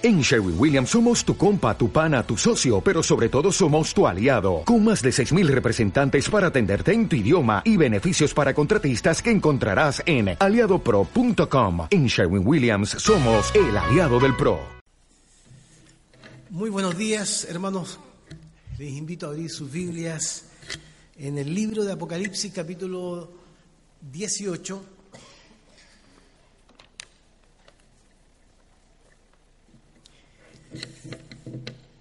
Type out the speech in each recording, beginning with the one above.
En Sherwin Williams somos tu compa, tu pana, tu socio, pero sobre todo somos tu aliado, con más de 6.000 representantes para atenderte en tu idioma y beneficios para contratistas que encontrarás en aliadopro.com. En Sherwin Williams somos el aliado del PRO. Muy buenos días, hermanos. Les invito a abrir sus Biblias en el libro de Apocalipsis capítulo 18.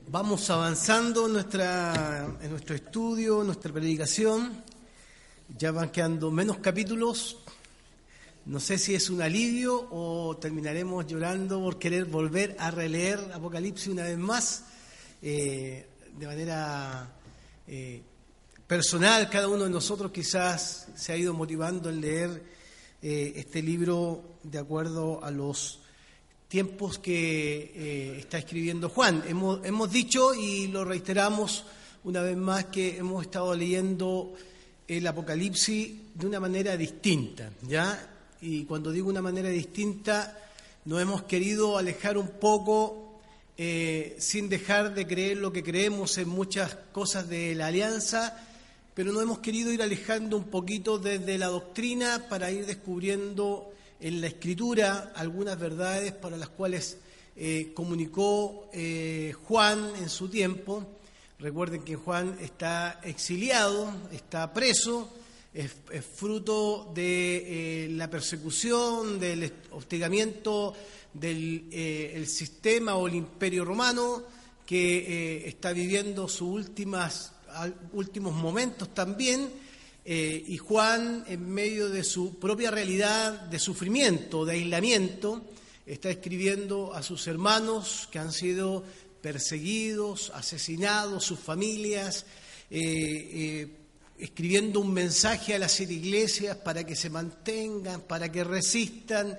Vamos avanzando en, nuestro estudio, en nuestra predicación. Ya van quedando menos capítulos. No sé si es un alivio o terminaremos llorando por querer volver a releer Apocalipsis una vez más, eh, de manera eh, personal. Cada uno de nosotros quizás se ha ido motivando en leer eh, este libro de acuerdo a los tiempos que eh, está escribiendo Juan. Hemos, hemos, dicho y lo reiteramos una vez más que hemos estado leyendo el Apocalipsis de una manera distinta, ¿ya? Y cuando digo una manera distinta, nos hemos querido alejar un poco eh, sin dejar de creer lo que creemos en muchas cosas de la alianza, pero nos hemos querido ir alejando un poquito desde la doctrina para ir descubriendo en la escritura algunas verdades para las cuales eh, comunicó eh, Juan en su tiempo. Recuerden que Juan está exiliado, está preso, es, fruto de eh, la persecución, del hostigamiento del el sistema o el imperio romano que está viviendo sus últimas, últimos momentos también eh, y Juan, en medio de su propia realidad de sufrimiento, de aislamiento, está escribiendo a sus hermanos que han sido perseguidos, asesinados, sus familias, eh, eh, escribiendo un mensaje a las iglesias para que se mantengan, para que resistan,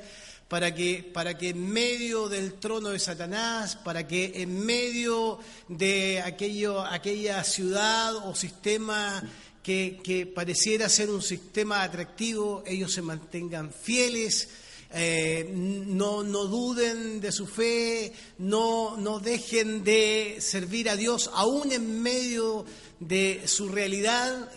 para que, para que en medio del trono de Satanás, para que en medio de aquello, aquella ciudad o sistema que, pareciera ser un sistema atractivo, ellos se mantengan fieles, eh, no, no, duden de su fe, no, no, dejen de servir a Dios aún en medio de su realidad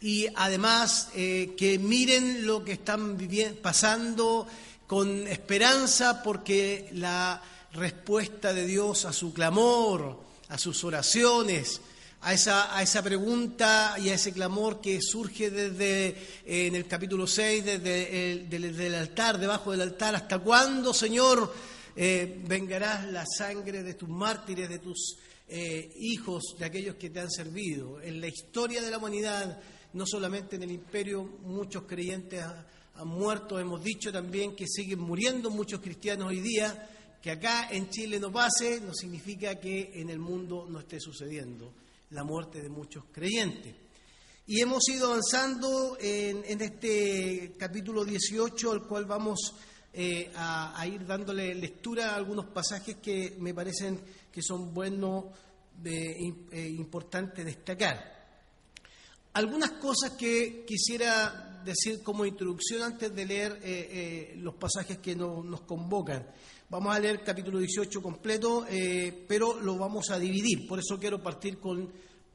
y además eh, que miren lo que están pasando con esperanza porque la respuesta de Dios a su clamor, a sus oraciones, a esa, a esa pregunta y a ese clamor que surge desde eh, en el capítulo 6, desde el altar, debajo del altar. ¿Hasta cuándo, Señor, eh, vengarás la sangre de tus mártires, de tus eh, hijos, de aquellos que te han servido? En la historia de la humanidad, no solamente en el imperio, muchos creyentes han muerto. Hemos dicho también que siguen muriendo muchos cristianos hoy día. Que acá en Chile no pase no significa que en el mundo no esté sucediendo la muerte de muchos creyentes. Y hemos ido avanzando en, este capítulo 18, al cual vamos eh, a, ir dándole lectura a algunos pasajes que me parecen que son buenos, de, eh, importantes destacar. Algunas cosas que quisiera decir como introducción antes de leer eh, los pasajes que nos convocan. Vamos a leer capítulo 18 completo, eh, pero lo vamos a dividir. Por eso quiero partir con,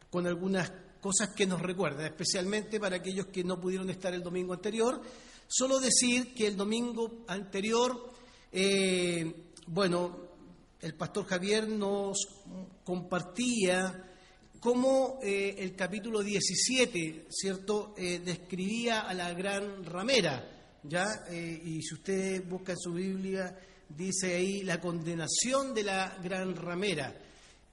con algunas cosas que nos recuerdan, especialmente para aquellos que no pudieron estar el domingo anterior. Solo decir que el domingo anterior, eh, bueno, el pastor Javier nos compartía cómo eh, el capítulo 17, ¿cierto?, describía a la gran ramera, ¿ya? y si usted busca en su Biblia dice ahí la condenación de la gran ramera.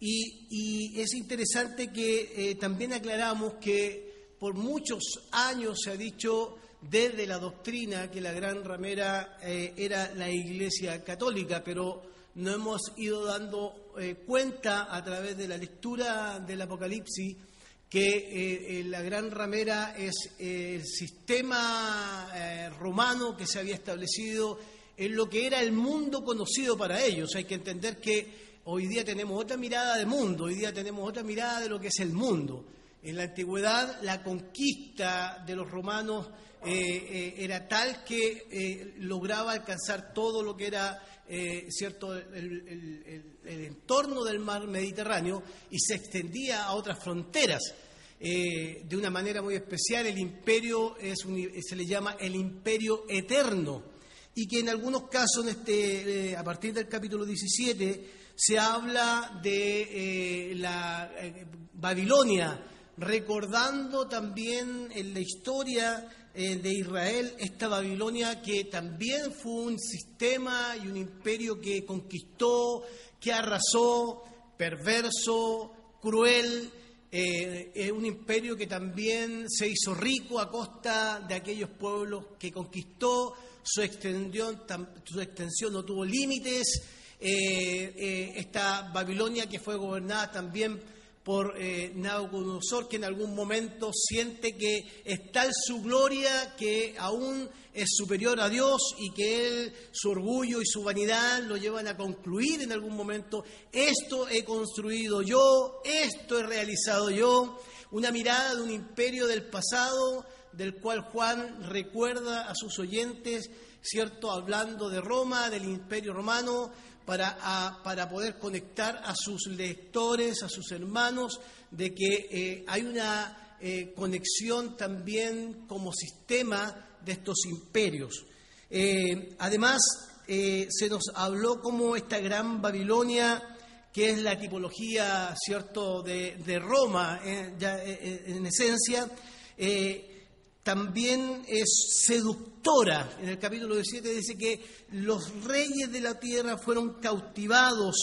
Y, es interesante que eh, también aclaramos que por muchos años se ha dicho desde la doctrina que la gran ramera eh, era la Iglesia Católica, pero no hemos ido dando eh, cuenta a través de la lectura del Apocalipsis que la gran ramera es el sistema romano que se había establecido en lo que era el mundo conocido para ellos. Hay que entender que hoy día tenemos otra mirada de mundo, hoy día tenemos otra mirada de lo que es el mundo. En la antigüedad, la conquista de los romanos era tal que lograba alcanzar todo lo que era cierto el, entorno del mar Mediterráneo y se extendía a otras fronteras. de una manera muy especial, el imperio es se le llama el imperio eterno y que en algunos casos, este, a partir del capítulo 17, se habla de eh, la eh, Babilonia, recordando también en la historia eh, de Israel esta Babilonia que también fue un sistema y un imperio que conquistó, que arrasó, perverso, cruel, es un imperio que también se hizo rico a costa de aquellos pueblos que conquistó, su extensión, su extensión no tuvo límites, eh, eh, esta Babilonia que fue gobernada también por eh, Nabucodonosor, que en algún momento siente que es tal su gloria que aún es superior a Dios y que él, su orgullo y su vanidad lo llevan a concluir en algún momento, esto he construido yo, esto he realizado yo, una mirada de un imperio del pasado del cual Juan recuerda a sus oyentes, ¿cierto? Hablando de Roma, del imperio romano, para, para poder conectar a sus lectores, a sus hermanos, de que eh, hay una eh, conexión también como sistema de estos imperios. Eh, además, se nos habló como esta gran Babilonia, que es la tipología, ¿cierto?, de, de Roma, en esencia, también es seductora. En el capítulo 17 dice que los reyes de la tierra fueron cautivados,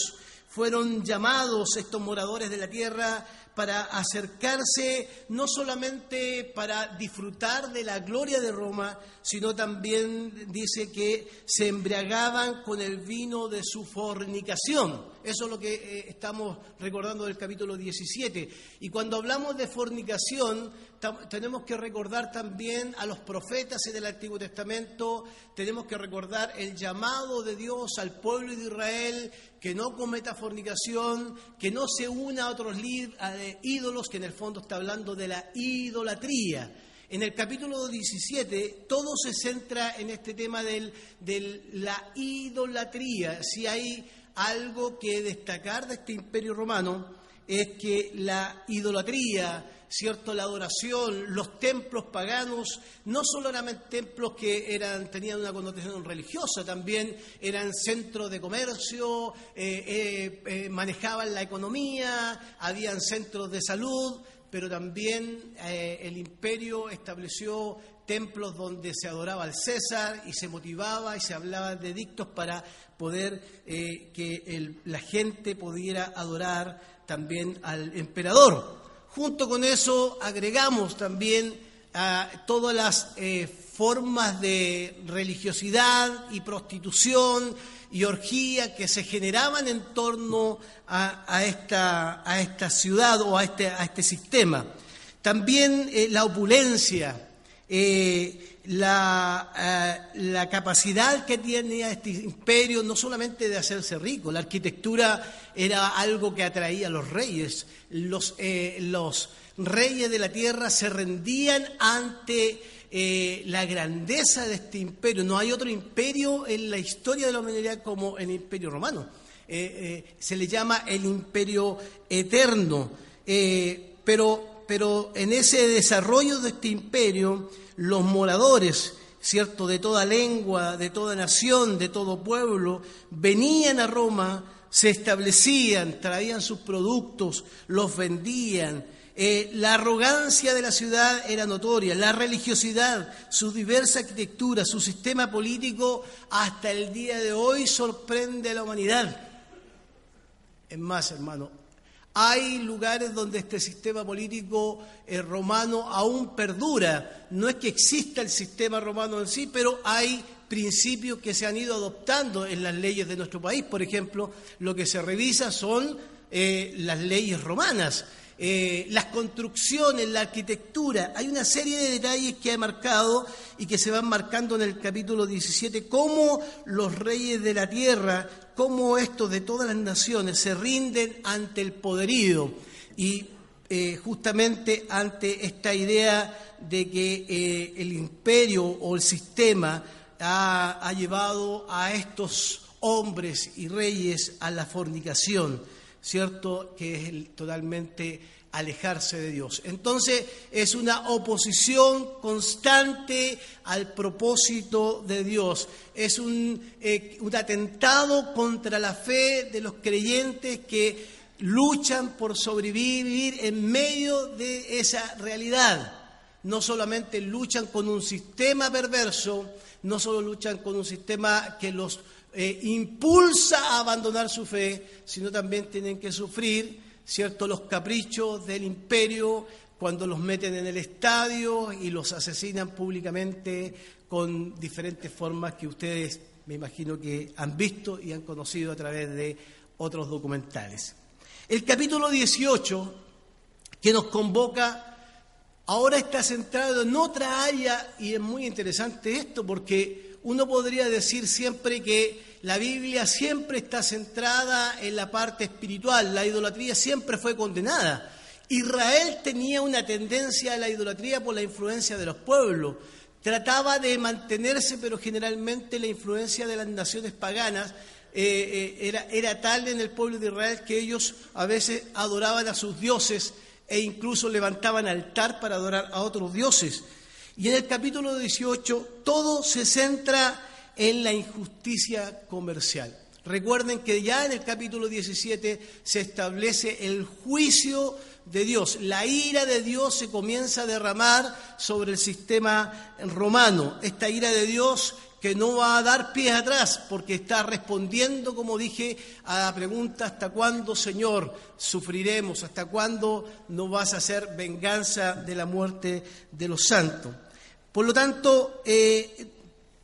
fueron llamados estos moradores de la tierra para acercarse no solamente para disfrutar de la gloria de Roma, sino también dice que se embriagaban con el vino de su fornicación. Eso es lo que eh, estamos recordando del capítulo 17. Y cuando hablamos de fornicación, tenemos que recordar también a los profetas del Antiguo Testamento, tenemos que recordar el llamado de Dios al pueblo de Israel que no cometa fornicación, que no se una a otros ídolos, que en el fondo está hablando de la idolatría. En el capítulo 17 todo se centra en este tema de la idolatría. Si hay algo que destacar de este imperio romano es que la idolatría, cierto, la adoración, los templos paganos, no solo eran templos que eran, tenían una connotación religiosa, también eran centros de comercio, eh, eh, eh, manejaban la economía, habían centros de salud, pero también el imperio estableció templos donde se adoraba al César y se motivaba y se hablaba de dictos para poder que la gente pudiera adorar también al emperador. Junto con eso agregamos también a todas las eh, formas de religiosidad y prostitución y orgía que se generaban en torno a, esta, a esta, ciudad o a este, a este sistema. También eh, la opulencia, eh, la, eh, la, capacidad que tenía este imperio no solamente de hacerse rico, la arquitectura era algo que atraía a los reyes. Los, eh, los reyes de la tierra se rendían ante eh, la grandeza de este imperio. No hay otro imperio en la historia de la humanidad como el imperio romano. se le llama el imperio eterno. pero, pero en ese desarrollo de este imperio, los moradores, ¿cierto?, de toda lengua, de toda nación, de todo pueblo, venían a Roma, se establecían, traían sus productos, los vendían. Eh, la arrogancia de la ciudad era notoria, la religiosidad, su diversa arquitectura, su sistema político, hasta el día de hoy sorprende a la humanidad. Es más, hermano, hay lugares donde este sistema político eh, romano aún perdura. No es que exista el sistema romano en sí, pero hay principios que se han ido adoptando en las leyes de nuestro país. Por ejemplo, lo que se revisa son eh, las leyes romanas. Eh, las construcciones, la arquitectura. Hay una serie de detalles que ha marcado y que se van marcando en el capítulo 17, cómo los reyes de la tierra cómo estos de todas las naciones se rinden ante el poderío. Y eh, justamente ante esta idea de que eh, el imperio o el sistema ha, llevado a estos hombres y reyes a la fornicación, ¿cierto? Que es totalmente alejarse de Dios. Entonces es una oposición constante al propósito de Dios. Es un, eh, un atentado contra la fe de los creyentes que luchan por sobrevivir en medio de esa realidad. No solamente luchan con un sistema perverso, no solo luchan con un sistema que los eh, impulsa a abandonar su fe, sino también tienen que sufrir, ¿cierto?, los caprichos del imperio cuando los meten en el estadio y los asesinan públicamente con diferentes formas que ustedes me imagino que han visto y han conocido a través de otros documentales. El capítulo 18, que nos convoca, ahora está centrado en otra área y es muy interesante esto porque uno podría decir siempre que la Biblia siempre está centrada en la parte espiritual, la idolatría siempre fue condenada. Israel tenía una tendencia a la idolatría por la influencia de los pueblos. Trataba de mantenerse, pero generalmente la influencia de las naciones paganas eh, eh, era, era tal en el pueblo de Israel que ellos a veces adoraban a sus dioses e incluso levantaban altar para adorar a otros dioses. Y en el capítulo 18 todo se centra en la injusticia comercial. Recuerden que ya en el capítulo 17 se establece el juicio de Dios. La ira de Dios se comienza a derramar sobre el sistema romano. Esta ira de Dios que no va a dar pies atrás porque está respondiendo, como dije, a la pregunta, ¿hasta cuándo, Señor, sufriremos? ¿Hasta cuándo no vas a hacer venganza de la muerte de los santos? Por lo tanto, eh,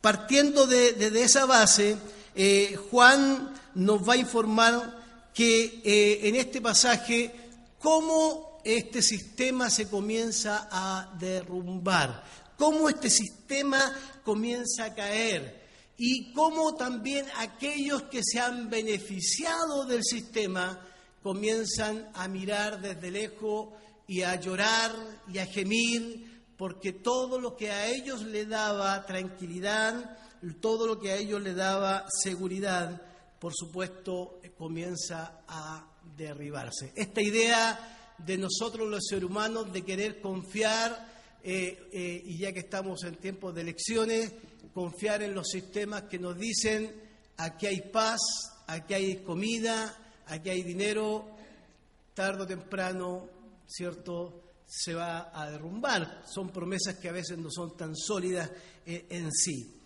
partiendo de, esa base, eh, Juan nos va a informar que eh, en este pasaje cómo este sistema se comienza a derrumbar, cómo este sistema comienza a caer y cómo también aquellos que se han beneficiado del sistema comienzan a mirar desde lejos y a llorar y a gemir porque todo lo que a ellos le daba tranquilidad, todo lo que a ellos le daba seguridad, por supuesto, comienza a derribarse. Esta idea de nosotros los seres humanos de querer confiar eh, eh, y ya que estamos en tiempos de elecciones, confiar en los sistemas que nos dicen aquí hay paz, aquí hay comida, aquí hay dinero, tarde o temprano, ¿cierto? Se va a derrumbar. Son promesas que a veces no son tan sólidas eh, en sí.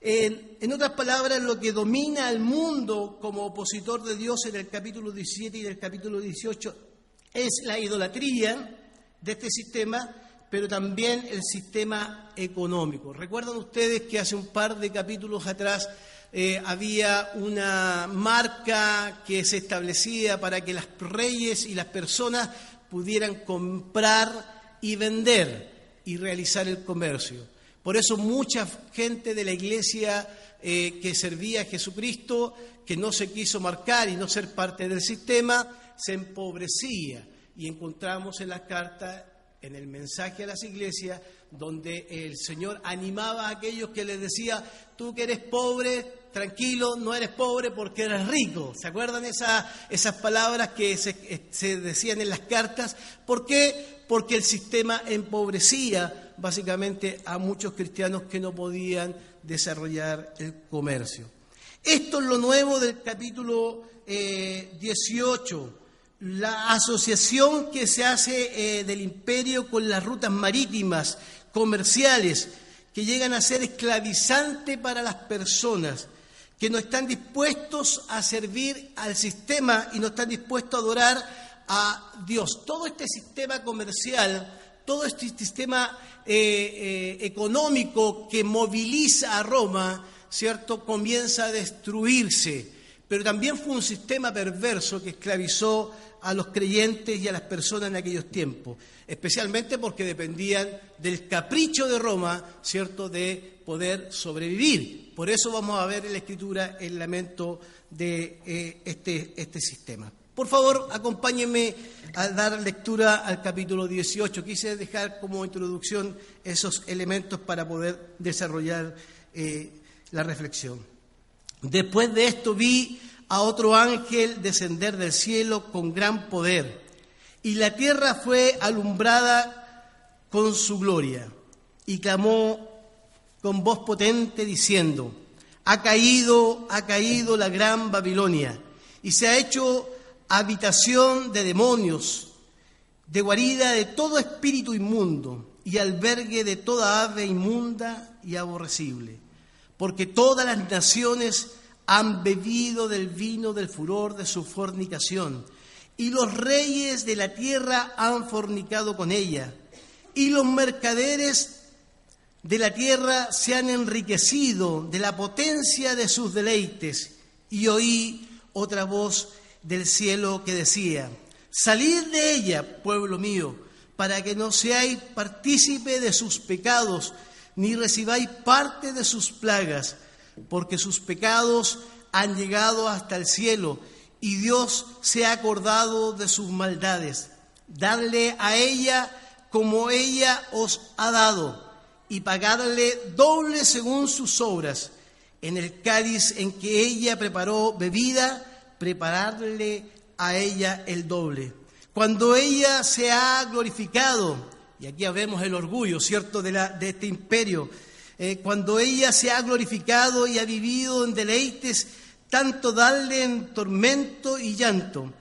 En, en, otras palabras, lo que domina al mundo como opositor de Dios en el capítulo 17 y del capítulo 18 es la idolatría de este sistema pero también el sistema económico. ¿Recuerdan ustedes que hace un par de capítulos atrás eh, había una marca que se establecía para que las reyes y las personas pudieran comprar y vender y realizar el comercio? Por eso mucha gente de la iglesia eh, que servía a Jesucristo, que no se quiso marcar y no ser parte del sistema, se empobrecía. Y encontramos en las cartas en el mensaje a las iglesias, donde el Señor animaba a aquellos que les decía, tú que eres pobre, tranquilo, no eres pobre porque eres rico. ¿Se acuerdan esas palabras que se, se decían en las cartas? ¿Por qué? Porque el sistema empobrecía básicamente a muchos cristianos que no podían desarrollar el comercio. Esto es lo nuevo del capítulo 18 eh, la asociación que se hace eh, del imperio con las rutas marítimas, comerciales, que llegan a ser esclavizantes para las personas, que no están dispuestos a servir al sistema y no están dispuestos a adorar a Dios. Todo este sistema comercial, todo este sistema eh, eh, económico que moviliza a Roma, ¿cierto?, comienza a destruirse. Pero también fue un sistema perverso que esclavizó a los creyentes y a las personas en aquellos tiempos, especialmente porque dependían del capricho de Roma, ¿cierto?, de poder sobrevivir. Por eso vamos a ver en la Escritura el lamento de eh, este, este sistema. Por favor, acompáñenme a dar lectura al capítulo 18. Quise dejar como introducción esos elementos para poder desarrollar eh, la reflexión. Después de esto vi a otro ángel descender del cielo con gran poder, y la tierra fue alumbrada con su gloria, y clamó con voz potente diciendo, ha caído, ha caído la gran Babilonia, y se ha hecho habitación de demonios, de guarida de todo espíritu inmundo, y albergue de toda ave inmunda y aborrecible, porque todas las naciones han bebido del vino del furor de su fornicación, y los reyes de la tierra han fornicado con ella, y los mercaderes de la tierra se han enriquecido de la potencia de sus deleites. Y oí otra voz del cielo que decía, salid de ella, pueblo mío, para que no seáis partícipe de sus pecados, ni recibáis parte de sus plagas porque sus pecados han llegado hasta el cielo y Dios se ha acordado de sus maldades. Dadle a ella como ella os ha dado y pagadle doble según sus obras. En el cáliz en que ella preparó bebida, prepararle a ella el doble. Cuando ella se ha glorificado, y aquí vemos el orgullo, ¿cierto?, de, la, de este imperio, eh, cuando ella se ha glorificado y ha vivido en deleites, tanto darle en tormento y llanto,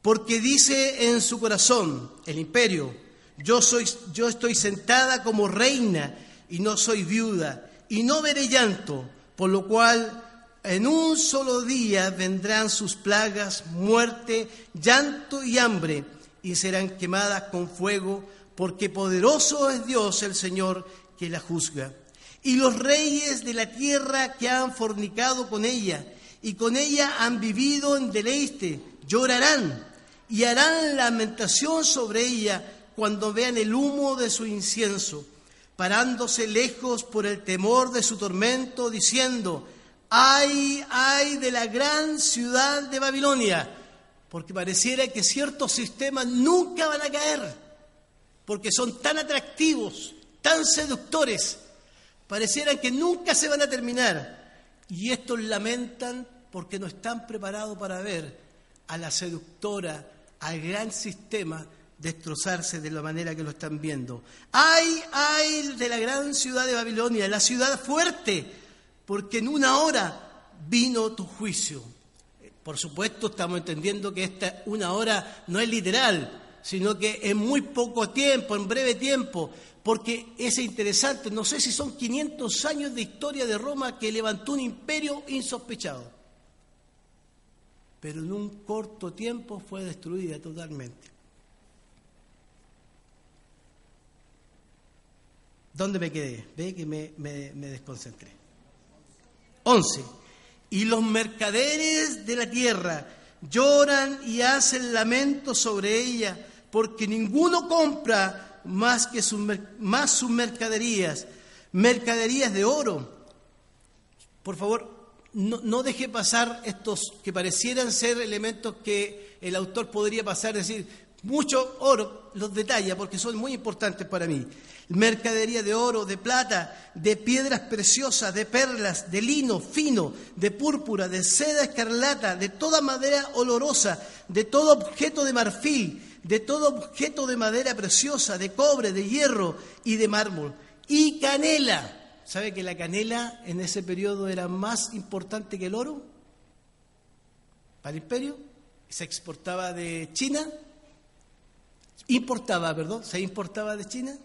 porque dice en su corazón, el imperio, yo, soy, yo estoy sentada como reina y no soy viuda, y no veré llanto, por lo cual en un solo día vendrán sus plagas, muerte, llanto y hambre, y serán quemadas con fuego, porque poderoso es Dios el Señor que la juzga. Y los reyes de la tierra que han fornicado con ella y con ella han vivido en deleite, llorarán y harán lamentación sobre ella cuando vean el humo de su incienso, parándose lejos por el temor de su tormento, diciendo, ay, ay de la gran ciudad de Babilonia, porque pareciera que ciertos sistemas nunca van a caer, porque son tan atractivos, tan seductores, parecieran que nunca se van a terminar. Y estos lamentan porque no están preparados para ver a la seductora, al gran sistema, destrozarse de la manera que lo están viendo. ¡Ay, ay de la gran ciudad de Babilonia, la ciudad fuerte! Porque en una hora vino tu juicio. Por supuesto, estamos entendiendo que esta una hora no es literal, sino que en muy poco tiempo, en breve tiempo, porque es interesante, no sé si son 500 años de historia de Roma que levantó un imperio insospechado, pero en un corto tiempo fue destruida totalmente. ¿Dónde me quedé? Ve que me, me desconcentré. 11. Y los mercaderes de la tierra lloran y hacen lamento sobre ella, porque ninguno compra más que sus, más sus mercaderías, mercaderías de oro. Por favor, no, no, deje pasar estos que parecieran ser elementos que el autor podría pasar, decir, mucho oro, los detalla porque son muy importantes para mí. Mercadería de oro, de plata, de piedras preciosas, de perlas, de lino fino, de púrpura, de seda escarlata, de toda madera olorosa, de todo objeto de marfil, de todo objeto de madera preciosa, de cobre, de hierro y de mármol. Y canela. ¿Sabe que la canela en ese periodo era más importante que el oro para el imperio? Se exportaba de China. Importaba, perdón, se importaba de China.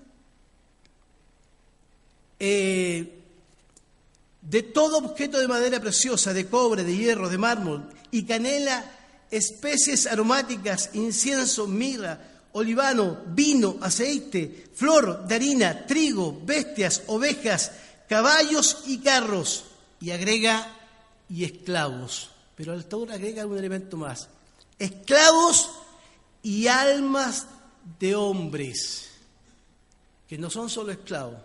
Eh, de todo objeto de madera preciosa, de cobre, de hierro, de mármol y canela especies aromáticas, incienso, mirra, olivano, vino, aceite, flor de harina, trigo, bestias, ovejas, caballos y carros. Y agrega, y esclavos. Pero el autor agrega un elemento más. Esclavos y almas de hombres, que no son solo esclavos,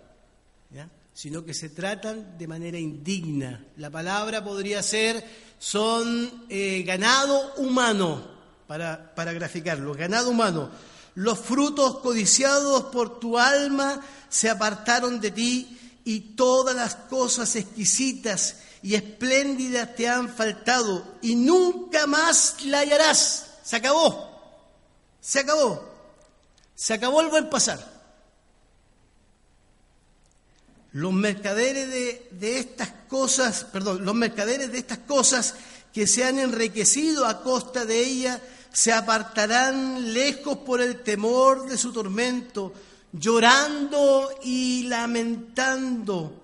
sino que se tratan de manera indigna. La palabra podría ser son eh, ganado humano, para, para graficarlo, ganado humano, los frutos codiciados por tu alma se apartaron de ti y todas las cosas exquisitas y espléndidas te han faltado y nunca más la hallarás. Se acabó, se acabó, se acabó el buen pasar. Los mercaderes de, estas cosas, perdón, los mercaderes de estas cosas que se han enriquecido a costa de ella, se apartarán lejos por el temor de su tormento, llorando y lamentando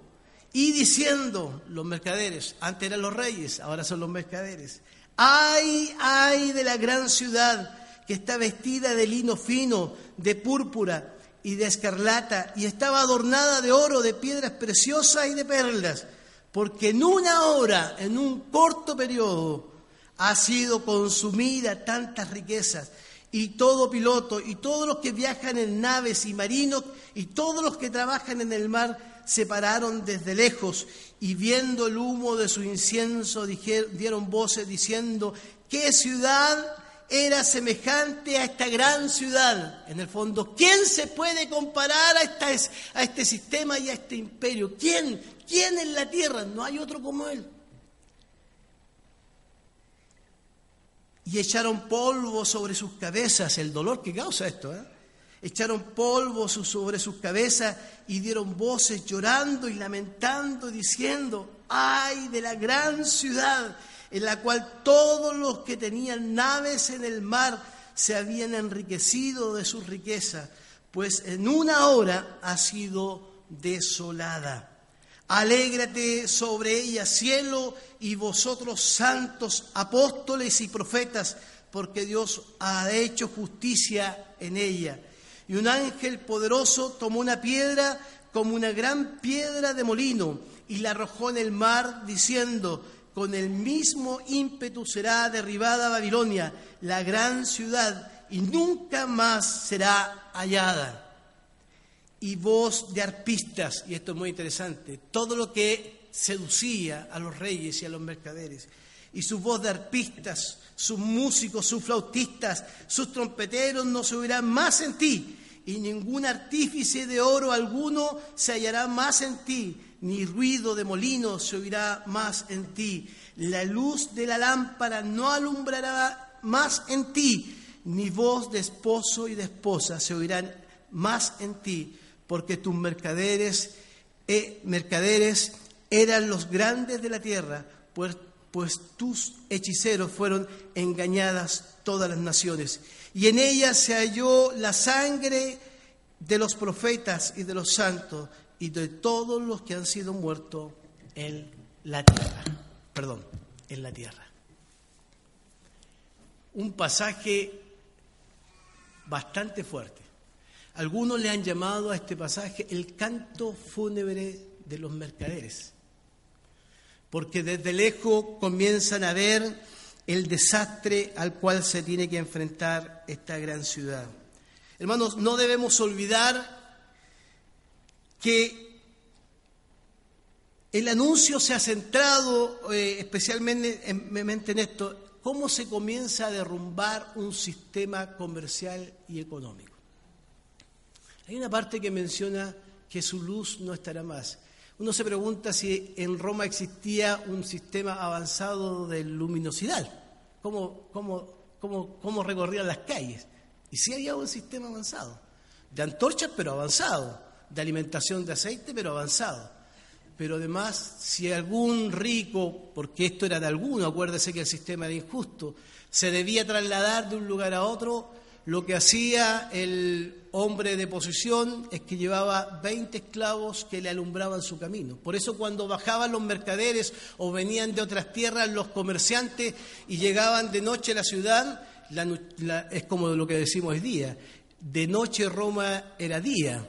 y diciendo, los mercaderes, antes eran los reyes, ahora son los mercaderes, ay, ay de la gran ciudad que está vestida de lino fino, de púrpura y de escarlata, y estaba adornada de oro, de piedras preciosas y de perlas, porque en una hora, en un corto periodo, ha sido consumida tantas riquezas y todo piloto y todos los que viajan en naves y marinos y todos los que trabajan en el mar se pararon desde lejos y viendo el humo de su incienso dieron voces diciendo, ¿qué ciudad era semejante a esta gran ciudad? En el fondo, ¿quién se puede comparar a, esta, a este sistema y a este imperio? ¿Quién? ¿Quién en la tierra? No hay otro como él. y echaron polvo sobre sus cabezas, el dolor que causa esto, ¿eh? echaron polvo sobre sus cabezas y dieron voces llorando y lamentando, diciendo, ay de la gran ciudad en la cual todos los que tenían naves en el mar se habían enriquecido de su riqueza, pues en una hora ha sido desolada. Alégrate sobre ella, cielo, y vosotros santos apóstoles y profetas, porque Dios ha hecho justicia en ella. Y un ángel poderoso tomó una piedra como una gran piedra de molino y la arrojó en el mar, diciendo, con el mismo ímpetu será derribada Babilonia, la gran ciudad, y nunca más será hallada. Y voz de arpistas, y esto es muy interesante, todo lo que seducía a los reyes y a los mercaderes, y su voz de arpistas, sus músicos, sus flautistas, sus trompeteros no se oirán más en ti, y ningún artífice de oro alguno se hallará más en ti, ni ruido de molino se oirá más en ti. La luz de la lámpara no alumbrará más en ti, ni voz de esposo y de esposa se oirán más en ti, porque tus mercaderes, eh, mercaderes eran los grandes de la tierra, pues, pues tus hechiceros fueron engañadas todas las naciones. Y en ella se halló la sangre de los profetas y de los santos y de todos los que han sido muertos en la tierra. Perdón, en la tierra. Un pasaje bastante fuerte. Algunos le han llamado a este pasaje el canto fúnebre de los mercaderes, porque desde lejos comienzan a ver el desastre al cual se tiene que enfrentar esta gran ciudad. Hermanos, no debemos olvidar que el anuncio se ha centrado eh, especialmente en esto, cómo se comienza a derrumbar un sistema comercial y económico. Hay una parte que menciona que su luz no estará más. Uno se pregunta si en Roma existía un sistema avanzado de luminosidad, cómo, cómo, recorrían las calles. Y sí había un sistema avanzado, de antorchas pero avanzado, de alimentación de aceite pero avanzado. Pero además, si algún rico, porque esto era de alguno, acuérdese que el sistema era injusto, se debía trasladar de un lugar a otro, lo que hacía el hombre de posición es que llevaba 20 esclavos que le alumbraban su camino. Por eso cuando bajaban los mercaderes o venían de otras tierras los comerciantes y llegaban de noche a la ciudad, es como lo que decimos hoy día, de noche Roma era día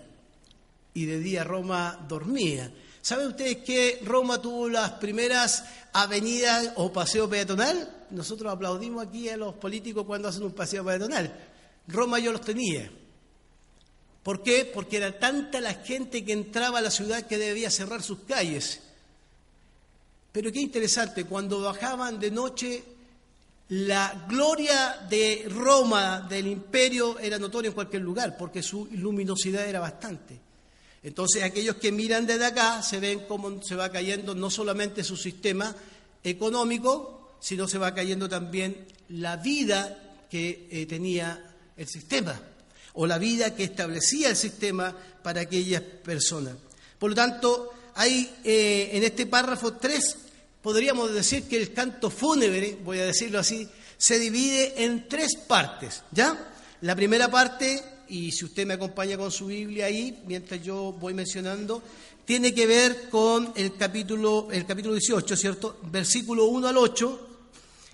y de día Roma dormía. ¿Saben ustedes que Roma tuvo las primeras avenidas o paseo peatonal? Nosotros aplaudimos aquí a los políticos cuando hacen un paseo peatonal. Roma yo los tenía. ¿Por qué? Porque era tanta la gente que entraba a la ciudad que debía cerrar sus calles. Pero qué interesante, cuando bajaban de noche, la gloria de Roma, del imperio, era notoria en cualquier lugar, porque su luminosidad era bastante. Entonces aquellos que miran desde acá se ven cómo se va cayendo no solamente su sistema económico, sino se va cayendo también la vida que eh, tenía el sistema o la vida que establecía el sistema para aquellas personas. Por lo tanto, hay eh, en este párrafo tres, podríamos decir que el canto fúnebre, voy a decirlo así, se divide en tres partes, ¿ya? La primera parte y si usted me acompaña con su Biblia ahí, mientras yo voy mencionando, tiene que ver con el capítulo, el capítulo 18, ¿cierto? Versículo 1 al 8,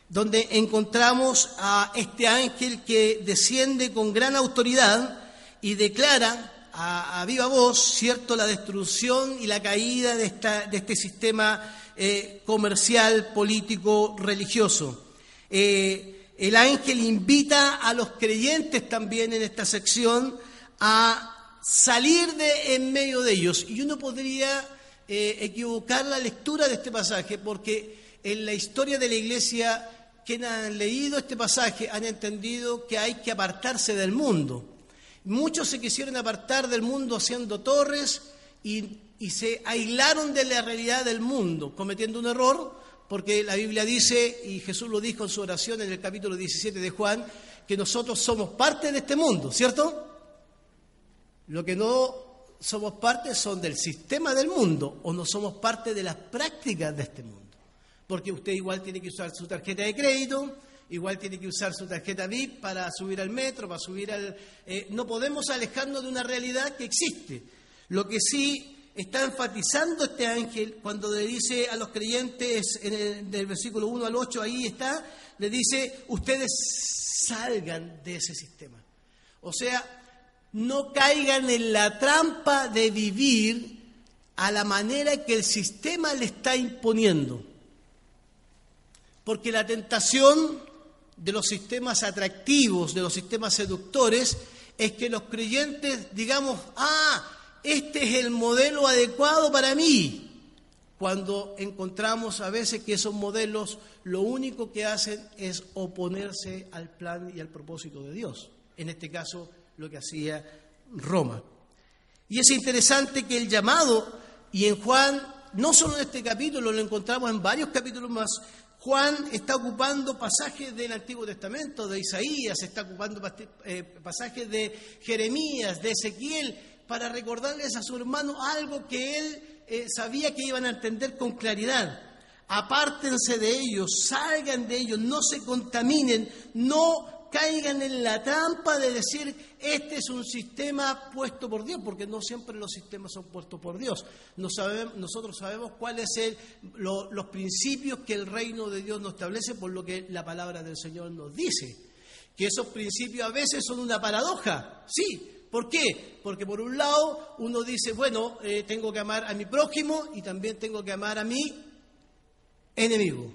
donde encontramos a este ángel que desciende con gran autoridad y declara a, viva voz, ¿cierto?, la destrucción y la caída de, esta, de este sistema eh, comercial, político, religioso. Eh, el ángel invita a los creyentes también en esta sección a salir de en medio de ellos. Y uno podría eh, equivocar la lectura de este pasaje porque en la historia de la iglesia, quienes han leído este pasaje han entendido que hay que apartarse del mundo. Muchos se quisieron apartar del mundo haciendo torres y, y se aislaron de la realidad del mundo, cometiendo un error porque la Biblia dice, y Jesús lo dijo en su oración en el capítulo 17 de Juan, que nosotros somos parte de este mundo, ¿cierto? Lo que no somos parte son del sistema del mundo o no somos parte de las prácticas de este mundo. Porque usted igual tiene que usar su tarjeta de crédito, igual tiene que usar su tarjeta VIP para subir al metro, para subir al... Eh, no podemos alejarnos de una realidad que existe. Lo que sí está enfatizando este ángel cuando le dice a los creyentes en el, del versículo 1 al 8, ahí está, le dice, ustedes salgan de ese sistema. O sea, no caigan en la trampa de vivir a la manera que el sistema le está imponiendo. Porque la tentación de los sistemas atractivos, de los sistemas seductores, es que los creyentes digamos, ah, este es el modelo adecuado para mí. Cuando encontramos a veces que esos modelos lo único que hacen es oponerse al plan y al propósito de Dios. En este caso, lo que hacía Roma. Y es interesante que el llamado, y en Juan, no solo en este capítulo, lo encontramos en varios capítulos más, Juan está ocupando pasajes del Antiguo Testamento, de Isaías, está ocupando eh, pasajes de Jeremías, de Ezequiel, para recordarles a su hermano algo que él eh, sabía que iban a entender con claridad. Apártense de ellos, salgan de ellos, no se contaminen, no caigan en la trampa de decir este es un sistema puesto por Dios, porque no siempre los sistemas son puestos por Dios. nosotros sabemos cuáles son los principios que el reino de Dios nos establece por lo que la palabra del Señor nos dice. Que esos principios a veces son una paradoja, sí, ¿Por qué? Porque por un lado uno dice, bueno, eh, tengo que amar a mi prójimo y también tengo que amar a mi enemigo.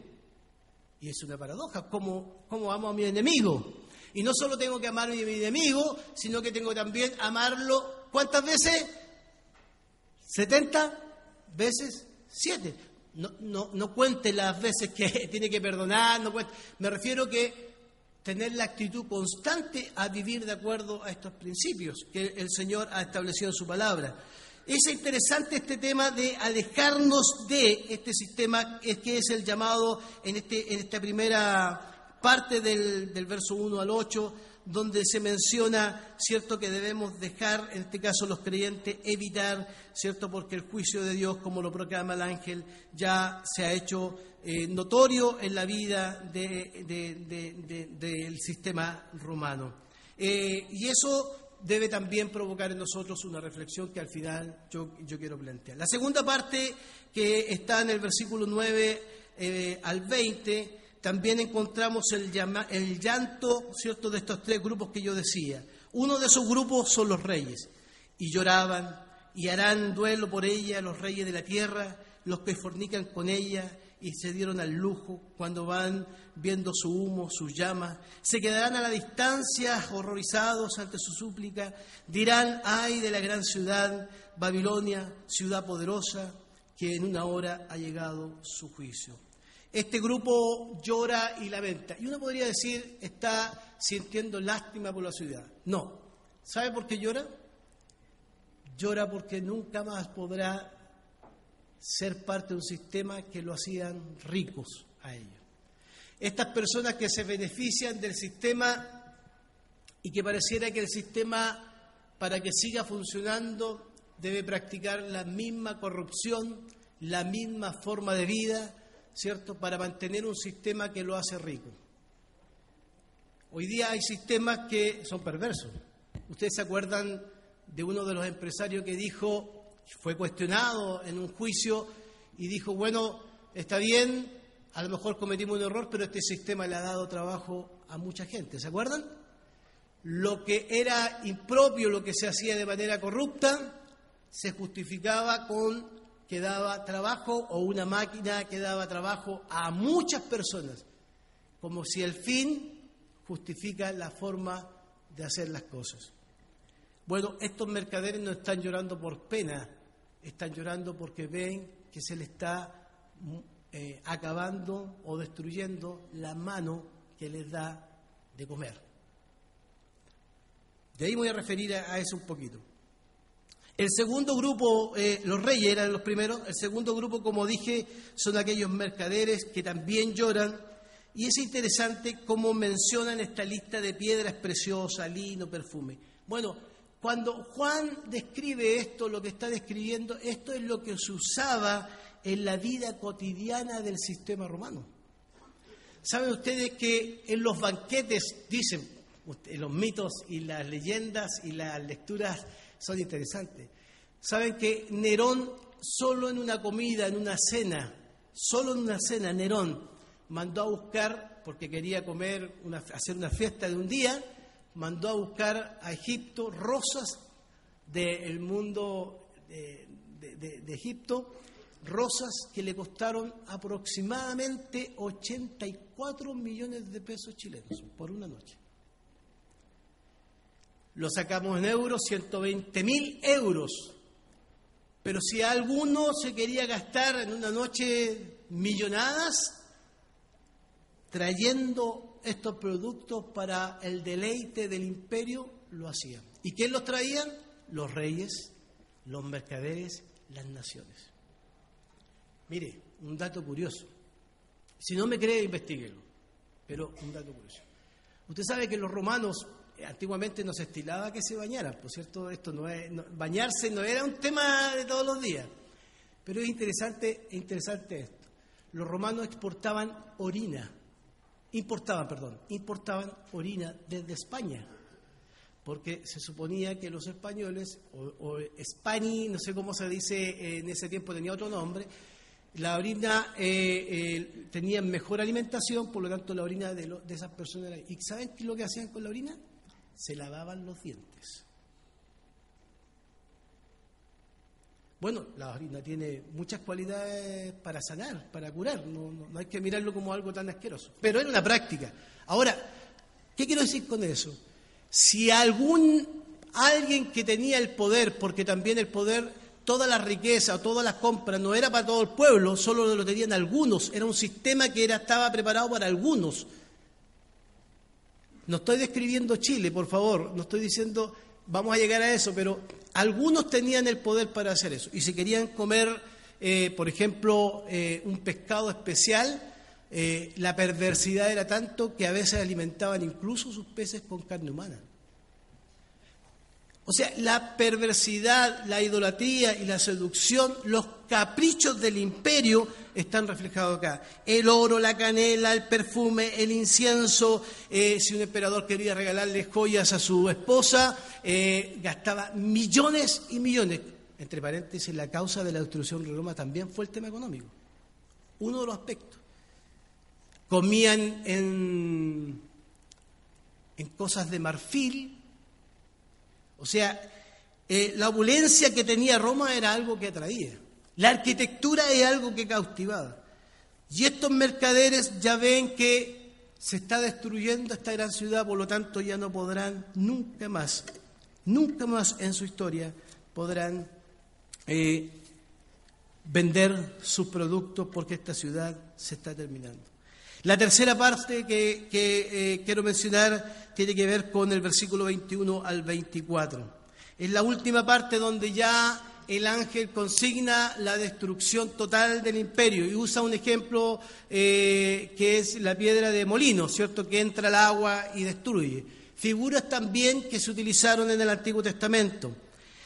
Y es una paradoja, ¿cómo, cómo amo a mi enemigo? Y no solo tengo que amar a mi enemigo, sino que tengo también amarlo, ¿cuántas veces? ¿70 veces? ¿Siete? No, no, no cuente las veces que tiene que perdonar, no cuente. me refiero que tener la actitud constante a vivir de acuerdo a estos principios que el Señor ha establecido en su palabra. Es interesante este tema de alejarnos de este sistema que es el llamado en, este, en esta primera parte del, del verso 1 al 8, donde se menciona, ¿cierto?, que debemos dejar, en este caso los creyentes, evitar, ¿cierto?, porque el juicio de Dios, como lo proclama el ángel, ya se ha hecho eh, notorio en la vida del sistema romano. Eh, y eso debe también provocar en nosotros una reflexión que al final yo, quiero plantear. La segunda parte, que está en el versículo 9 eh, al 20, también encontramos el, el llanto ¿cierto? de estos tres grupos que yo decía. Uno de esos grupos son los reyes, y lloraban, y harán duelo por ella los reyes de la tierra, los que fornican con ella, y se dieron al lujo cuando van viendo su humo, sus llamas. Se quedarán a la distancia, horrorizados ante su súplica. Dirán, ay de la gran ciudad, Babilonia, ciudad poderosa, que en una hora ha llegado su juicio. Este grupo llora y lamenta. Y uno podría decir, está sintiendo lástima por la ciudad. No. ¿Sabe por qué llora? Llora porque nunca más podrá ser parte de un sistema que lo hacían ricos a ellos. Estas personas que se benefician del sistema y que pareciera que el sistema, para que siga funcionando, debe practicar la misma corrupción, la misma forma de vida, ¿cierto?, para mantener un sistema que lo hace rico. Hoy día hay sistemas que son perversos. Ustedes se acuerdan de uno de los empresarios que dijo, fue cuestionado en un juicio y dijo, bueno, está bien, a lo mejor cometimos un error, pero este sistema le ha dado trabajo a mucha gente. ¿Se acuerdan? Lo que era impropio, lo que se hacía de manera corrupta, se justificaba con que daba trabajo o una máquina que daba trabajo a muchas personas, como si el fin justifica la forma de hacer las cosas. Bueno, estos mercaderes no están llorando por pena, están llorando porque ven que se les está eh, acabando o destruyendo la mano que les da de comer. De ahí voy a referir a, eso un poquito. El segundo grupo, eh, los reyes eran los primeros, el segundo grupo, como dije, son aquellos mercaderes que también lloran, y es interesante cómo mencionan esta lista de piedras preciosas, lino, perfume. Bueno, cuando Juan describe esto, lo que está describiendo, esto es lo que se usaba en la vida cotidiana del sistema romano. ¿Saben ustedes que en los banquetes, dicen, los mitos y las leyendas y las lecturas son interesantes? ¿Saben que Nerón solo en una comida, en una cena, solo en una cena, Nerón mandó a buscar, porque quería comer, hacer una fiesta de un día, mandó a buscar a Egipto rosas del mundo de Egipto rosas que le costaron aproximadamente 84 millones de pesos chilenos por una noche. Lo sacamos en euros, 120 mil euros. Pero si alguno se quería gastar en una noche millonadas, trayendo estos productos para el deleite del imperio, lo hacían. ¿Y quién los traían? Los reyes, los mercaderes, las naciones. Mire, un dato curioso. Si no me cree, investiguelo. Pero un dato curioso. Usted sabe que los romanos antiguamente no se estilaba que se bañaran, por cierto, esto no es, bañarse no era un tema de todos los días. Pero es interesante, interesante esto. Los romanos exportaban orina, importaban, perdón, importaban orina desde España, porque se suponía que los españoles, o, o no sé cómo se dice, en ese tiempo tenía otro nombre, la orina eh, eh, tenía mejor alimentación, por lo tanto la orina de, esas personas ¿Y saben qué es lo que hacían con la orina? Se lavaban los dientes. Bueno, la orina tiene muchas cualidades para sanar, para curar, no, no, hay que mirarlo como algo tan asqueroso, pero era una práctica. Ahora, ¿qué quiero decir con eso? Si algún alguien que tenía el poder, porque también el poder toda la riqueza todas las compras no era para todo el pueblo, solo lo tenían algunos, era un sistema que era, estaba preparado para algunos. No estoy describiendo Chile, por favor, no estoy diciendo vamos a llegar a eso, pero algunos tenían el poder para hacer eso. Y si querían comer, eh, por ejemplo, eh, un pescado especial, eh, la perversidad era tanto que a veces alimentaban incluso sus peces con carne humana. O sea, la perversidad, la idolatría y la seducción, los caprichos del imperio están reflejados acá. El oro, la canela, el perfume, el incienso. Eh, si un emperador quería regalarle joyas a su esposa, eh, gastaba millones y millones. Entre paréntesis, la causa de la destrucción de Roma también fue el tema económico. Uno de los aspectos. Comían en, en cosas de marfil, o sea, eh, la opulencia que tenía Roma era algo que atraía. La arquitectura es algo que cautivaba. Y estos mercaderes ya ven que se está destruyendo esta gran ciudad, por lo tanto ya no podrán nunca más, nunca más en su historia podrán eh, vender sus productos porque esta ciudad se está terminando. La tercera parte que, eh, quiero mencionar tiene que ver con el versículo 21 al 24. Es la última parte donde ya el ángel consigna la destrucción total del imperio y usa un ejemplo eh, que es la piedra de molino, ¿cierto? Que entra al agua y destruye. Figuras también que se utilizaron en el Antiguo Testamento.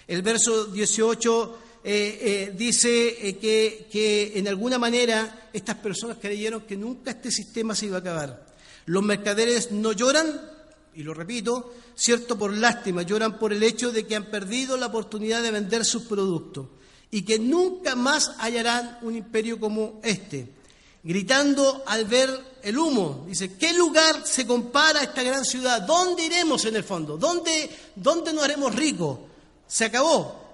El verso 18 eh, eh, dice eh, que, en alguna manera estas personas creyeron que nunca este sistema se iba a acabar. Los mercaderes no lloran, y lo repito, cierto por lástima, lloran por el hecho de que han perdido la oportunidad de vender sus productos y que nunca más hallarán un imperio como este. Gritando al ver el humo, dice, ¿qué lugar se compara a esta gran ciudad? ¿Dónde iremos en el fondo? ¿Dónde, dónde nos haremos ricos? Se acabó,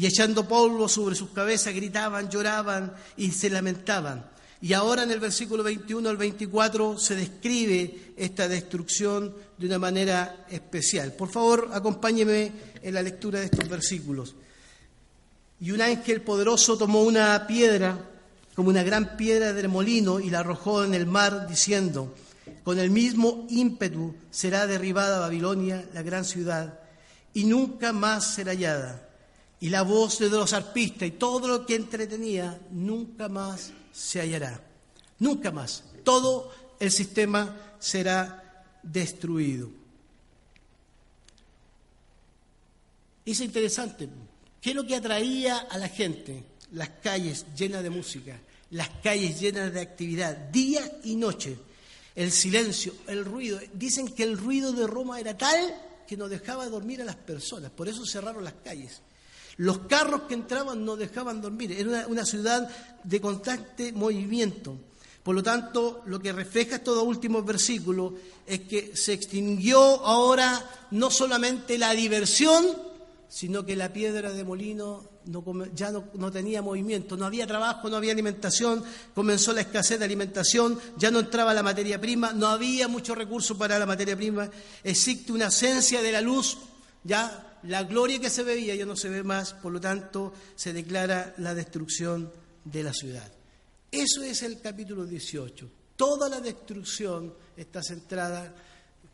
y echando polvo sobre sus cabezas gritaban, lloraban y se lamentaban. Y ahora en el versículo 21 al 24 se describe esta destrucción de una manera especial. Por favor, acompáñeme en la lectura de estos versículos. Y un ángel poderoso tomó una piedra, como una gran piedra de molino, y la arrojó en el mar, diciendo, con el mismo ímpetu será derribada Babilonia, la gran ciudad, y nunca más será hallada y la voz de los arpistas y todo lo que entretenía nunca más se hallará. Nunca más. Todo el sistema será destruido. Es interesante. ¿Qué es lo que atraía a la gente? Las calles llenas de música, las calles llenas de actividad, día y noche. El silencio, el ruido. Dicen que el ruido de Roma era tal que no dejaba dormir a las personas. Por eso cerraron las calles. Los carros que entraban no dejaban dormir. Era una, ciudad de constante movimiento. Por lo tanto, lo que refleja estos últimos versículos es que se extinguió ahora no solamente la diversión, sino que la piedra de molino ya no, tenía movimiento, no había trabajo, no había alimentación, comenzó la escasez de alimentación, ya no entraba la materia prima, no había mucho recurso para la materia prima, existe una esencia de la luz, ya la gloria que se veía ya no se ve más, por lo tanto se declara la destrucción de la ciudad. Eso es el capítulo 18. Toda la destrucción está centrada,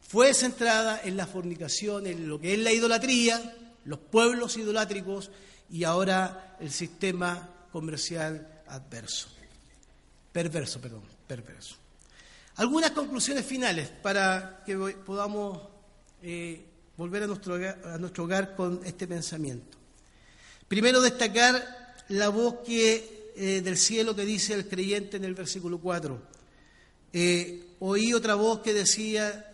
fue centrada en la fornicación, en lo que es la idolatría, los pueblos idolátricos y ahora el sistema comercial adverso. Perverso, perdón, perverso. Algunas conclusiones finales para que podamos eh, volver a nuestro, hogar, a nuestro hogar con este pensamiento. Primero, destacar la voz que, eh, del cielo que dice el creyente en el versículo 4. Eh, oí otra voz que decía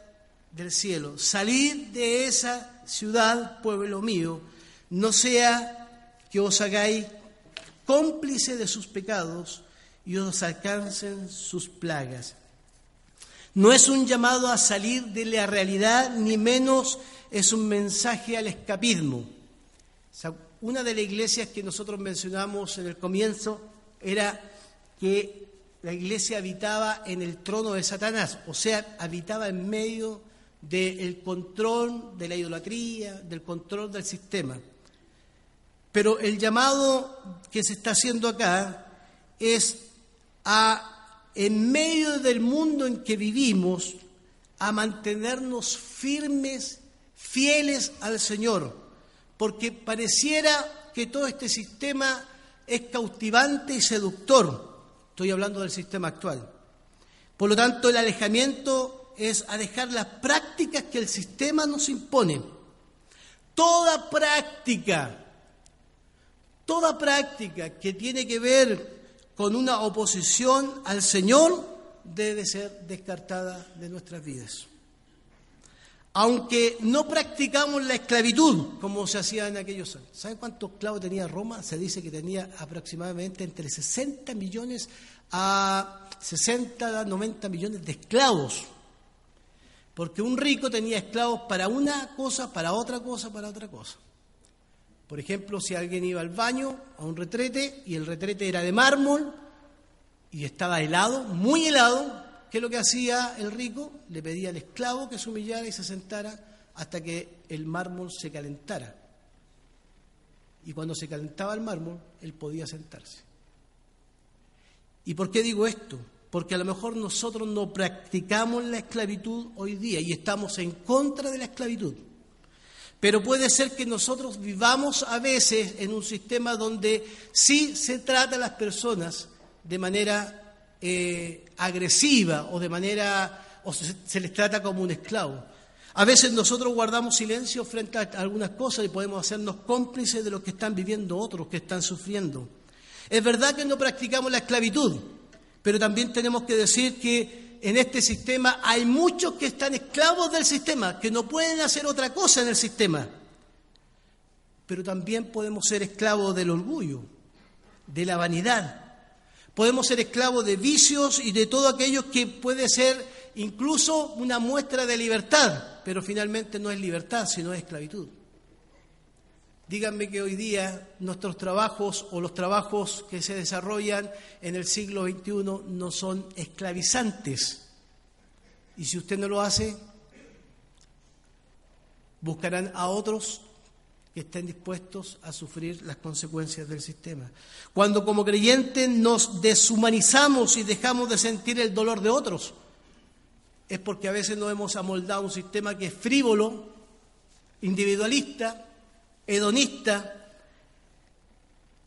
del cielo, salid de esa ciudad, pueblo mío, no sea que os hagáis cómplice de sus pecados y os alcancen sus plagas. No es un llamado a salir de la realidad, ni menos es un mensaje al escapismo. una de las iglesias que nosotros mencionamos en el comienzo era que la iglesia habitaba en el trono de Satanás, o sea, habitaba en medio del control de la idolatría, del control del sistema. Pero el llamado que se está haciendo acá es a, en medio del mundo en que vivimos, a mantenernos firmes fieles al Señor, porque pareciera que todo este sistema es cautivante y seductor. Estoy hablando del sistema actual. Por lo tanto, el alejamiento es a dejar las prácticas que el sistema nos impone. Toda práctica, toda práctica que tiene que ver con una oposición al Señor debe ser descartada de nuestras vidas aunque no practicamos la esclavitud como se hacía en aquellos años. ¿Saben cuántos esclavos tenía Roma? Se dice que tenía aproximadamente entre 60 millones a 60, 90 millones de esclavos. Porque un rico tenía esclavos para una cosa, para otra cosa, para otra cosa. Por ejemplo, si alguien iba al baño, a un retrete, y el retrete era de mármol y estaba helado, muy helado, ¿Qué es lo que hacía el rico? Le pedía al esclavo que se humillara y se sentara hasta que el mármol se calentara. Y cuando se calentaba el mármol, él podía sentarse. ¿Y por qué digo esto? Porque a lo mejor nosotros no practicamos la esclavitud hoy día y estamos en contra de la esclavitud. Pero puede ser que nosotros vivamos a veces en un sistema donde sí se trata a las personas de manera eh, agresiva o de manera o se, se les trata como un esclavo. A veces nosotros guardamos silencio frente a algunas cosas y podemos hacernos cómplices de lo que están viviendo otros, que están sufriendo. Es verdad que no practicamos la esclavitud, pero también tenemos que decir que en este sistema hay muchos que están esclavos del sistema, que no pueden hacer otra cosa en el sistema. Pero también podemos ser esclavos del orgullo, de la vanidad. Podemos ser esclavos de vicios y de todo aquello que puede ser incluso una muestra de libertad, pero finalmente no es libertad, sino es esclavitud. Díganme que hoy día nuestros trabajos o los trabajos que se desarrollan en el siglo XXI no son esclavizantes. Y si usted no lo hace, buscarán a otros que estén dispuestos a sufrir las consecuencias del sistema. Cuando como creyentes nos deshumanizamos y dejamos de sentir el dolor de otros, es porque a veces nos hemos amoldado un sistema que es frívolo, individualista, hedonista,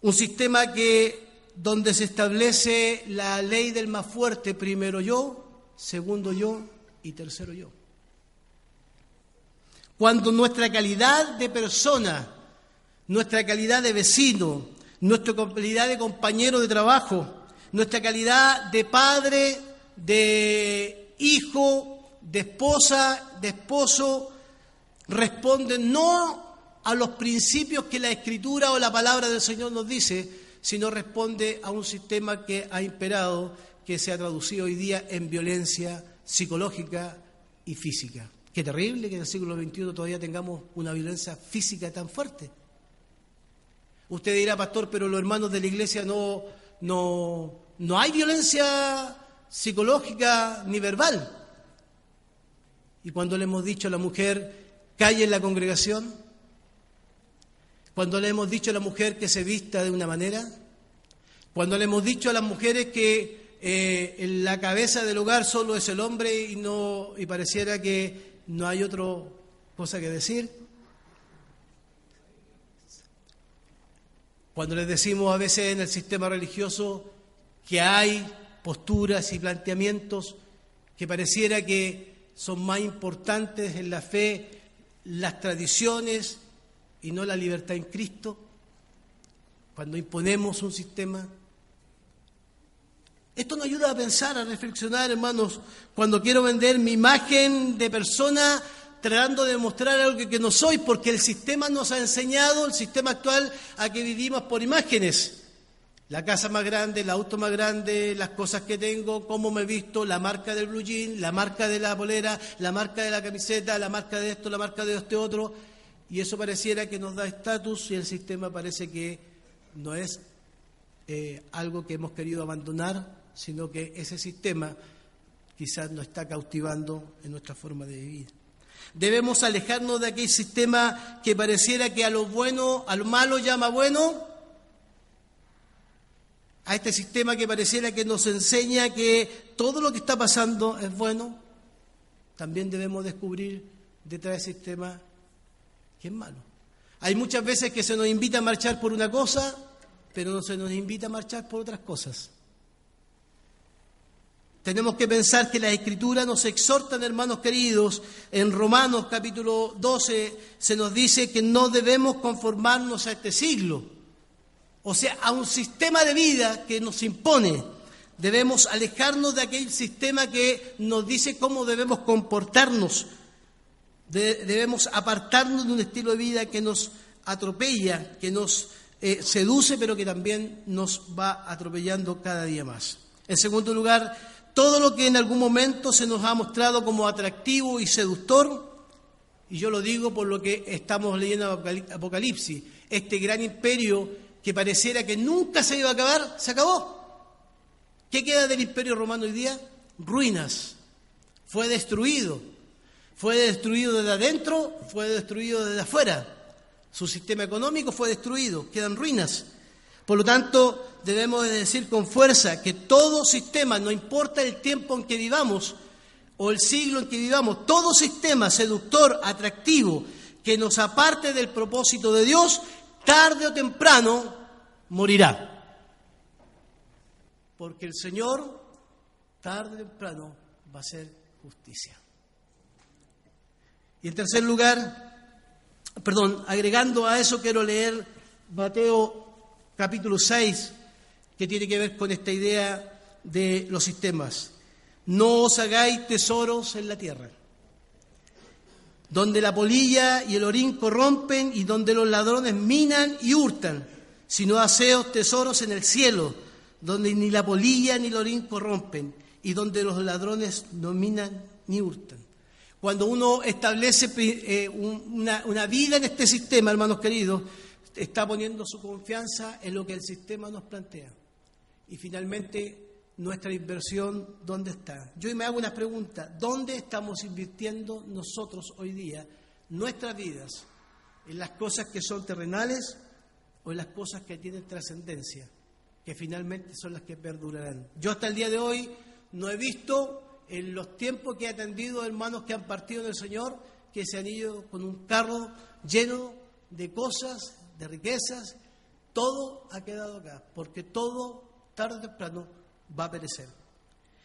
un sistema que donde se establece la ley del más fuerte, primero yo, segundo yo y tercero yo. Cuando nuestra calidad de persona, nuestra calidad de vecino, nuestra calidad de compañero de trabajo, nuestra calidad de padre, de hijo, de esposa, de esposo, responden no a los principios que la escritura o la palabra del Señor nos dice, sino responde a un sistema que ha imperado, que se ha traducido hoy día en violencia psicológica y física. Qué terrible que en el siglo XXI todavía tengamos una violencia física tan fuerte. Usted dirá, pastor, pero los hermanos de la iglesia no, no, no hay violencia psicológica ni verbal. Y cuando le hemos dicho a la mujer, calle en la congregación, cuando le hemos dicho a la mujer que se vista de una manera, cuando le hemos dicho a las mujeres que eh, en la cabeza del hogar solo es el hombre y, no, y pareciera que no hay otra cosa que decir. Cuando les decimos a veces en el sistema religioso que hay posturas y planteamientos que pareciera que son más importantes en la fe las tradiciones y no la libertad en Cristo, cuando imponemos un sistema. Esto nos ayuda a pensar, a reflexionar, hermanos, cuando quiero vender mi imagen de persona tratando de mostrar algo que, no soy, porque el sistema nos ha enseñado, el sistema actual, a que vivimos por imágenes. La casa más grande, el auto más grande, las cosas que tengo, cómo me he visto, la marca del blue jean, la marca de la polera, la marca de la camiseta, la marca de esto, la marca de este otro. Y eso pareciera que nos da estatus y el sistema parece que no es eh, algo que hemos querido abandonar, sino que ese sistema quizás nos está cautivando en nuestra forma de vivir. Debemos alejarnos de aquel sistema que pareciera que a lo bueno, a lo malo llama bueno a este sistema que pareciera que nos enseña que todo lo que está pasando es bueno, también debemos descubrir detrás del sistema es malo. Hay muchas veces que se nos invita a marchar por una cosa, pero no se nos invita a marchar por otras cosas. Tenemos que pensar que las escrituras nos exhortan, hermanos queridos. En Romanos capítulo 12 se nos dice que no debemos conformarnos a este siglo o sea, a un sistema de vida que nos impone. Debemos alejarnos de aquel sistema que nos dice cómo debemos comportarnos. Debemos apartarnos de un estilo de vida que nos atropella, que nos eh, seduce, pero que también nos va atropellando cada día más. En segundo lugar, todo lo que en algún momento se nos ha mostrado como atractivo y seductor, y yo lo digo por lo que estamos leyendo Apocalipsis, este gran imperio que pareciera que nunca se iba a acabar, se acabó. ¿Qué queda del imperio romano hoy día? Ruinas. Fue destruido. Fue destruido desde adentro, fue destruido desde afuera. Su sistema económico fue destruido, quedan ruinas. Por lo tanto, debemos decir con fuerza que todo sistema, no importa el tiempo en que vivamos o el siglo en que vivamos, todo sistema seductor, atractivo, que nos aparte del propósito de Dios, tarde o temprano morirá. Porque el Señor, tarde o temprano, va a hacer justicia. Y en tercer lugar, perdón, agregando a eso quiero leer Mateo capítulo 6, que tiene que ver con esta idea de los sistemas. No os hagáis tesoros en la tierra, donde la polilla y el orín corrompen y donde los ladrones minan y hurtan, sino haceos tesoros en el cielo, donde ni la polilla ni el orín corrompen y donde los ladrones no minan ni hurtan. Cuando uno establece eh, una, una vida en este sistema, hermanos queridos, está poniendo su confianza en lo que el sistema nos plantea. Y finalmente, nuestra inversión, ¿dónde está? Yo me hago una pregunta, ¿dónde estamos invirtiendo nosotros hoy día nuestras vidas? ¿En las cosas que son terrenales o en las cosas que tienen trascendencia, que finalmente son las que perdurarán? Yo hasta el día de hoy no he visto en los tiempos que he atendido hermanos que han partido del Señor que se han ido con un carro lleno de cosas, de riquezas, todo ha quedado acá, porque todo tarde o temprano va a perecer.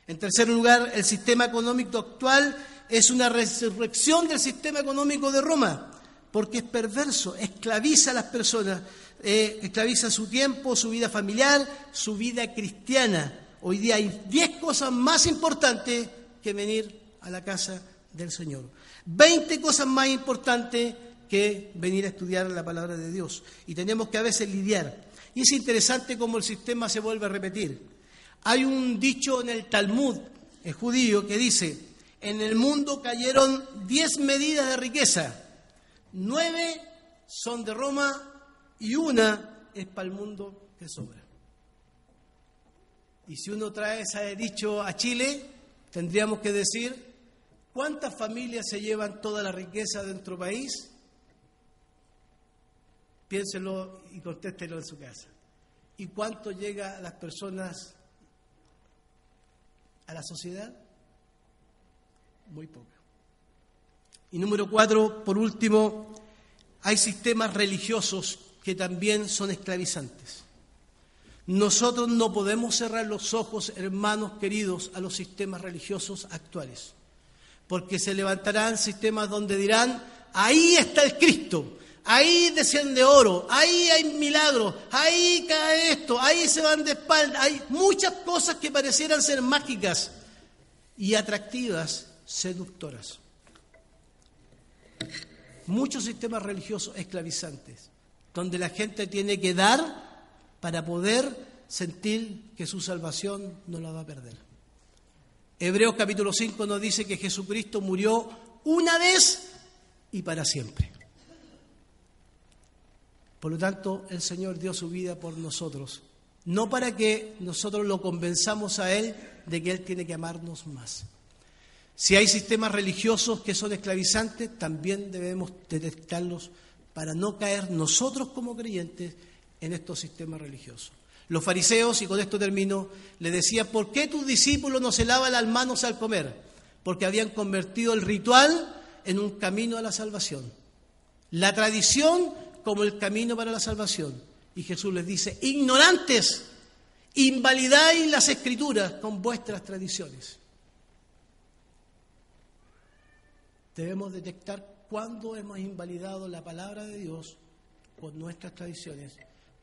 En tercer lugar, el sistema económico actual es una resurrección del sistema económico de Roma, porque es perverso, esclaviza a las personas, eh, esclaviza su tiempo, su vida familiar, su vida cristiana. Hoy día hay diez cosas más importantes que venir a la casa del Señor. Veinte cosas más importantes que venir a estudiar la palabra de Dios. Y tenemos que a veces lidiar. Y es interesante cómo el sistema se vuelve a repetir. Hay un dicho en el Talmud el judío que dice, en el mundo cayeron diez medidas de riqueza, nueve son de Roma y una es para el mundo que sobra. Y si uno trae ese dicho a Chile, tendríamos que decir, ¿cuántas familias se llevan toda la riqueza de nuestro país? Piénselo y contéstelo en su casa. ¿Y cuánto llega a las personas, a la sociedad? Muy poco. Y número cuatro, por último, hay sistemas religiosos que también son esclavizantes. Nosotros no podemos cerrar los ojos, hermanos queridos, a los sistemas religiosos actuales, porque se levantarán sistemas donde dirán, ahí está el Cristo, ahí desciende oro, ahí hay milagros, ahí cae esto, ahí se van de espalda, hay muchas cosas que parecieran ser mágicas y atractivas, seductoras. Muchos sistemas religiosos esclavizantes, donde la gente tiene que dar para poder sentir que su salvación no la va a perder. Hebreos capítulo 5 nos dice que Jesucristo murió una vez y para siempre. Por lo tanto, el Señor dio su vida por nosotros, no para que nosotros lo convenzamos a Él de que Él tiene que amarnos más. Si hay sistemas religiosos que son esclavizantes, también debemos detectarlos para no caer nosotros como creyentes en estos sistemas religiosos. Los fariseos, y con esto termino, le decían, ¿por qué tus discípulos no se lavan las manos al comer? Porque habían convertido el ritual en un camino a la salvación. La tradición como el camino para la salvación. Y Jesús les dice, ignorantes, invalidáis las escrituras con vuestras tradiciones. Debemos detectar cuándo hemos invalidado la palabra de Dios con nuestras tradiciones,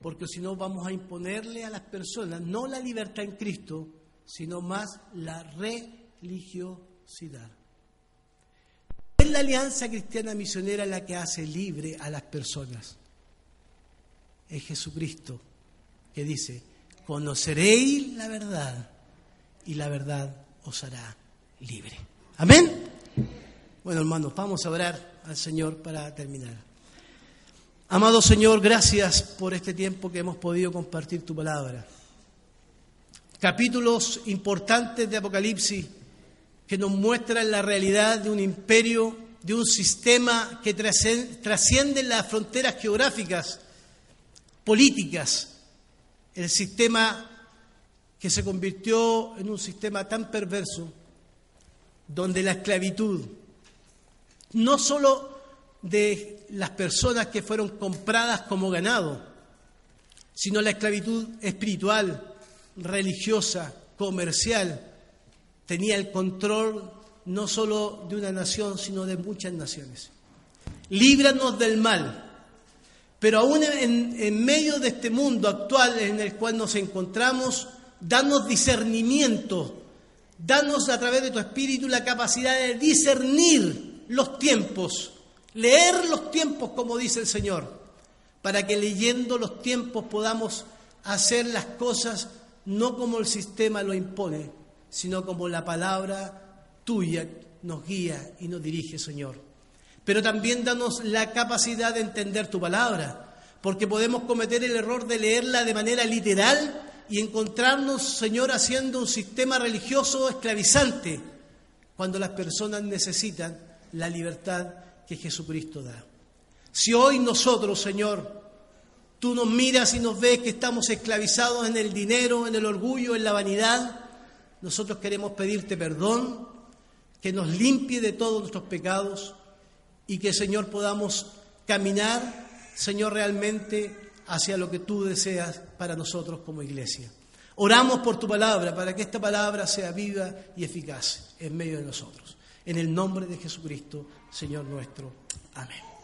porque si no vamos a imponerle a las personas no la libertad en Cristo, sino más la religiosidad la alianza cristiana misionera la que hace libre a las personas. Es Jesucristo que dice, conoceréis la verdad y la verdad os hará libre. Amén. Bueno, hermanos, vamos a orar al Señor para terminar. Amado Señor, gracias por este tiempo que hemos podido compartir tu palabra. Capítulos importantes de Apocalipsis que nos muestran la realidad de un imperio, de un sistema que trasciende las fronteras geográficas, políticas, el sistema que se convirtió en un sistema tan perverso, donde la esclavitud, no solo de las personas que fueron compradas como ganado, sino la esclavitud espiritual, religiosa, comercial, tenía el control no solo de una nación, sino de muchas naciones. Líbranos del mal, pero aún en, en, medio de este mundo actual en el cual nos encontramos, danos discernimiento, danos a través de tu espíritu la capacidad de discernir los tiempos, leer los tiempos como dice el Señor, para que leyendo los tiempos podamos hacer las cosas no como el sistema lo impone, sino como la palabra tuya nos guía y nos dirige, Señor. Pero también danos la capacidad de entender tu palabra, porque podemos cometer el error de leerla de manera literal y encontrarnos, Señor, haciendo un sistema religioso esclavizante, cuando las personas necesitan la libertad que Jesucristo da. Si hoy nosotros, Señor, tú nos miras y nos ves que estamos esclavizados en el dinero, en el orgullo, en la vanidad, nosotros queremos pedirte perdón que nos limpie de todos nuestros pecados y que, Señor, podamos caminar, Señor, realmente hacia lo que tú deseas para nosotros como iglesia. Oramos por tu palabra para que esta palabra sea viva y eficaz en medio de nosotros. En el nombre de Jesucristo, Señor nuestro. Amén.